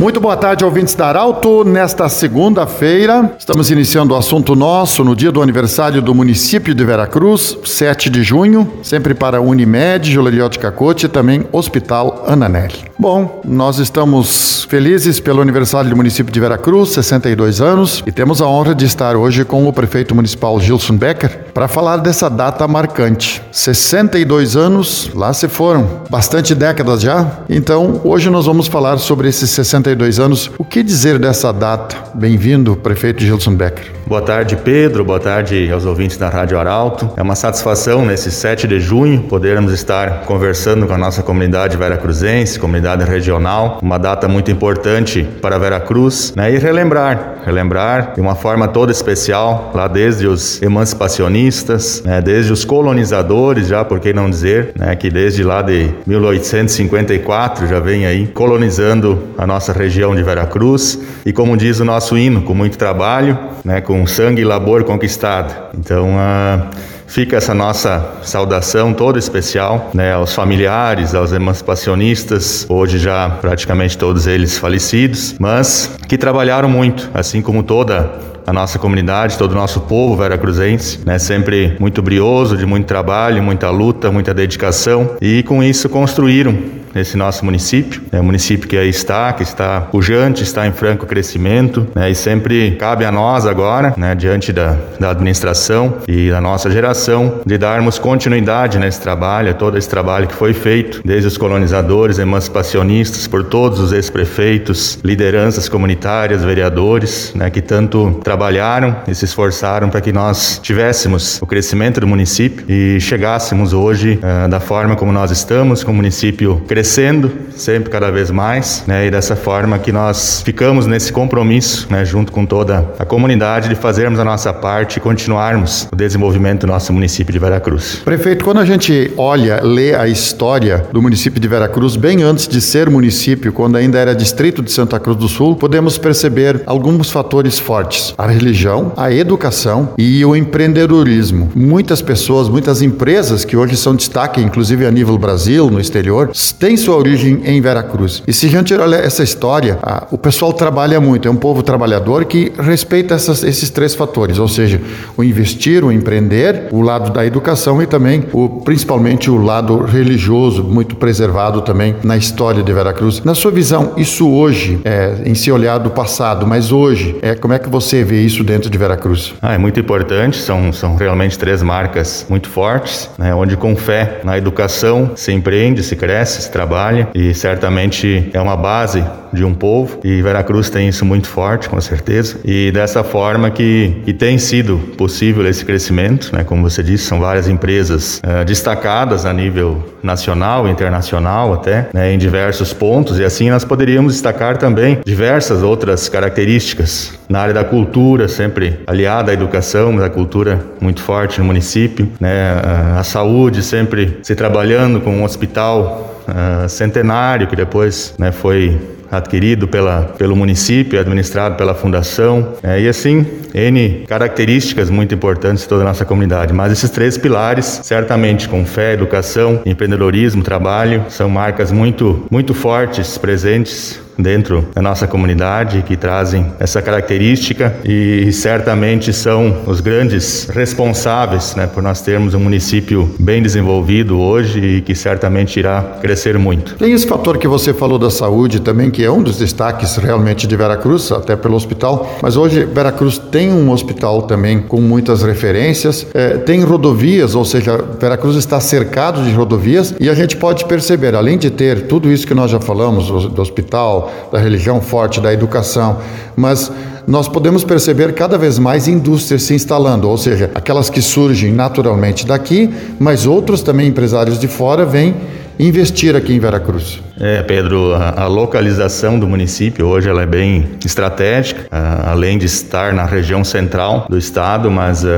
Muito boa tarde, ouvintes da Arauto. Nesta segunda-feira, estamos iniciando o assunto nosso no dia do aniversário do município de Veracruz, 7 de junho, sempre para Unimed, Joleriot Cacote e também Hospital Ananelli. Bom, nós estamos felizes pelo aniversário do município de Veracruz, 62 anos, e temos a honra de estar hoje com o prefeito municipal Gilson Becker para falar dessa data marcante. 62 anos, lá se foram, bastante décadas já. Então, hoje nós vamos falar sobre esses 62 anos. O que dizer dessa data? Bem-vindo, prefeito Gilson Becker. Boa tarde, Pedro. Boa tarde aos ouvintes da Rádio Arauto. É uma satisfação nesse 7 de junho podermos estar conversando com a nossa comunidade veracruzense, comunidade regional, uma data muito importante para Veracruz, né? E relembrar, relembrar de uma forma toda especial, lá desde os emancipacionistas, né? desde os colonizadores, já por que não dizer, né? Que desde lá de 1854 já vem aí colonizando a nossa região de Veracruz e como diz o nosso hino, com muito trabalho, né? Com sangue e labor conquistado. Então, uh, fica essa nossa saudação toda especial né, aos familiares, aos emancipacionistas, hoje já praticamente todos eles falecidos, mas que trabalharam muito, assim como toda a nossa comunidade, todo o nosso povo veracruzense, né, sempre muito brioso, de muito trabalho, muita luta, muita dedicação e com isso construíram nesse nosso município. É um município que aí está, que está pujante, está em franco crescimento, né, e sempre cabe a nós agora, né, diante da, da administração e da nossa geração, de darmos continuidade nesse trabalho, todo esse trabalho que foi feito, desde os colonizadores, emancipacionistas, por todos os ex-prefeitos, lideranças comunitárias, vereadores, né, que tanto trabalharam e se esforçaram para que nós tivéssemos o crescimento do município e chegássemos hoje uh, da forma como nós estamos, com o município crescendo sempre cada vez mais, né? E dessa forma que nós ficamos nesse compromisso, né, junto com toda a comunidade de fazermos a nossa parte e continuarmos o desenvolvimento do nosso município de Veracruz. Prefeito, quando a gente olha, lê a história do município de Veracruz bem antes de ser município, quando ainda era distrito de Santa Cruz do Sul, podemos perceber alguns fatores fortes: a religião, a educação e o empreendedorismo. Muitas pessoas, muitas empresas que hoje são destaque, inclusive a nível Brasil, no exterior, têm sua origem em Veracruz. E se a gente olha essa história, a, o pessoal trabalha muito, é um povo trabalhador que respeita essas, esses três fatores, ou seja, o investir, o empreender, o lado da educação e também, o, principalmente, o lado religioso, muito preservado também na história de Veracruz. Na sua visão, isso hoje, é, em se olhar do passado, mas hoje, é, como é que você vê isso dentro de Veracruz? Ah, é muito importante, são, são realmente três marcas muito fortes, né, onde com fé na educação se empreende, se cresce, se trabalha e certamente é uma base de um povo e Veracruz tem isso muito forte, com certeza. E dessa forma que, que tem sido possível esse crescimento, né? Como você disse, são várias empresas uh, destacadas a nível nacional, internacional até, né? Em diversos pontos e assim nós poderíamos destacar também diversas outras características na área da cultura, sempre aliada à educação, mas a cultura muito forte no município, né? A saúde sempre se trabalhando com um hospital uh, centenário que depois né, foi adquirido pela, pelo município, administrado pela fundação, é, e assim, N características muito importantes de toda a nossa comunidade. Mas esses três pilares, certamente com fé, educação, empreendedorismo, trabalho, são marcas muito, muito fortes, presentes dentro da nossa comunidade que trazem essa característica e certamente são os grandes responsáveis né, por nós termos um município bem desenvolvido hoje e que certamente irá crescer muito. Tem esse fator que você falou da saúde também, que é um dos destaques realmente de Veracruz, até pelo hospital, mas hoje Veracruz tem um hospital também com muitas referências, é, tem rodovias, ou seja, Veracruz está cercado de rodovias e a gente pode perceber, além de ter tudo isso que nós já falamos, do hospital, da religião forte, da educação, mas nós podemos perceber cada vez mais indústrias se instalando, ou seja, aquelas que surgem naturalmente daqui, mas outros também empresários de fora vêm investir aqui em Veracruz. É, Pedro, a, a localização do município hoje ela é bem estratégica, além de estar na região central do estado, mas uh,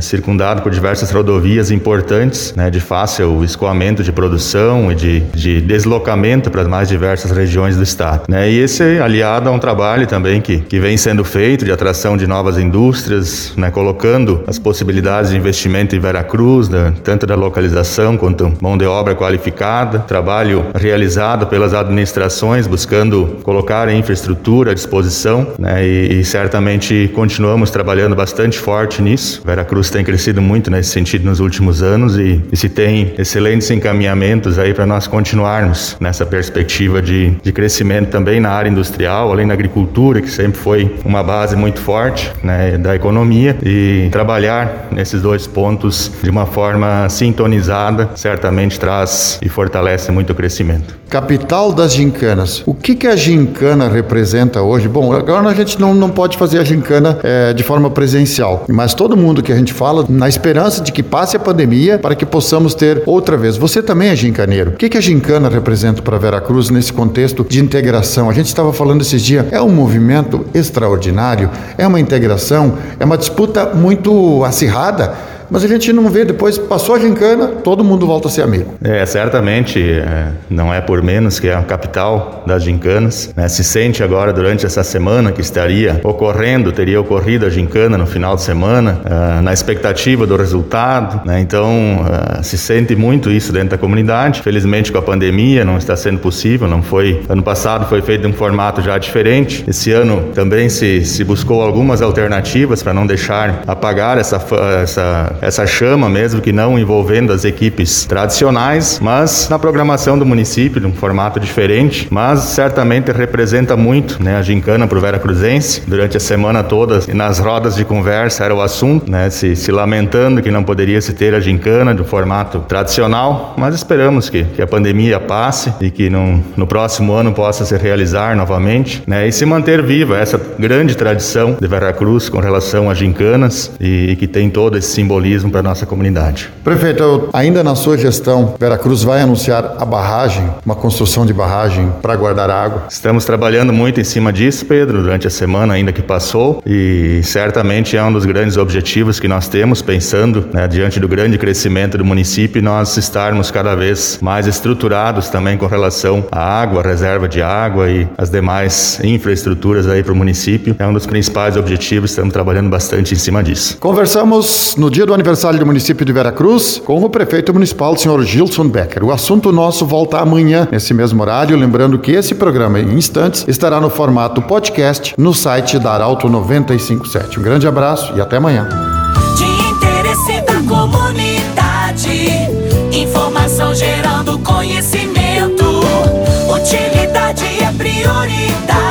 circundado por diversas rodovias importantes, né, de fácil escoamento de produção e de, de deslocamento para as mais diversas regiões do estado. Né? E esse aliado a um trabalho também que, que vem sendo feito de atração de novas indústrias, né, colocando as possibilidades de investimento em Veracruz, né, tanto da localização quanto mão de obra qualificada, trabalho realizado pelas administrações buscando colocar a infraestrutura à disposição, né, e, e certamente continuamos trabalhando bastante forte nisso. Veracruz tem crescido muito nesse sentido nos últimos anos e, e se tem excelentes encaminhamentos aí para nós continuarmos nessa perspectiva de, de crescimento também na área industrial, além da agricultura, que sempre foi uma base muito forte né, da economia, e trabalhar nesses dois pontos de uma forma sintonizada certamente traz e fortalece muito o crescimento. Capital das gincanas. O que, que a gincana representa hoje? Bom, agora a gente não, não pode fazer a gincana é, de forma presencial, mas todo mundo que a gente fala, na esperança de que passe a pandemia para que possamos ter outra vez. Você também é gincaneiro. O que, que a gincana representa para Veracruz nesse contexto de integração? A gente estava falando esses dias, é um movimento extraordinário, é uma integração, é uma disputa muito acirrada mas a gente não vê depois, passou a gincana, todo mundo volta a ser amigo. É, certamente, é, não é por menos que é a capital das gincanas. Né? Se sente agora, durante essa semana que estaria ocorrendo, teria ocorrido a gincana no final de semana, uh, na expectativa do resultado. Né? Então, uh, se sente muito isso dentro da comunidade. Felizmente, com a pandemia, não está sendo possível, não foi. Ano passado foi feito um formato já diferente. Esse ano também se, se buscou algumas alternativas para não deixar apagar essa, essa essa chama mesmo que não envolvendo as equipes tradicionais, mas na programação do município, de um formato diferente, mas certamente representa muito né, a gincana para o Vera Cruzense. Durante a semana toda, nas rodas de conversa era o assunto, né, se, se lamentando que não poderia se ter a gincana do formato tradicional, mas esperamos que, que a pandemia passe e que no, no próximo ano possa se realizar novamente né, e se manter viva essa grande tradição de Veracruz com relação a gincanas e, e que tem todo esse simbolismo para a nossa comunidade. Prefeito, ainda na sua gestão, Veracruz vai anunciar a barragem, uma construção de barragem para guardar água? Estamos trabalhando muito em cima disso, Pedro, durante a semana ainda que passou, e certamente é um dos grandes objetivos que nós temos, pensando né, diante do grande crescimento do município, nós estarmos cada vez mais estruturados também com relação à água, reserva de água e as demais infraestruturas aí para o município. É um dos principais objetivos, estamos trabalhando bastante em cima disso. Conversamos no dia do aniversário do município de Veracruz com o prefeito municipal, senhor Gilson Becker. O assunto nosso volta amanhã, nesse mesmo horário. Lembrando que esse programa, em instantes, estará no formato podcast no site da Arauto 957. Um grande abraço e até amanhã. De interesse da comunidade, informação gerando conhecimento. Utilidade é prioridade.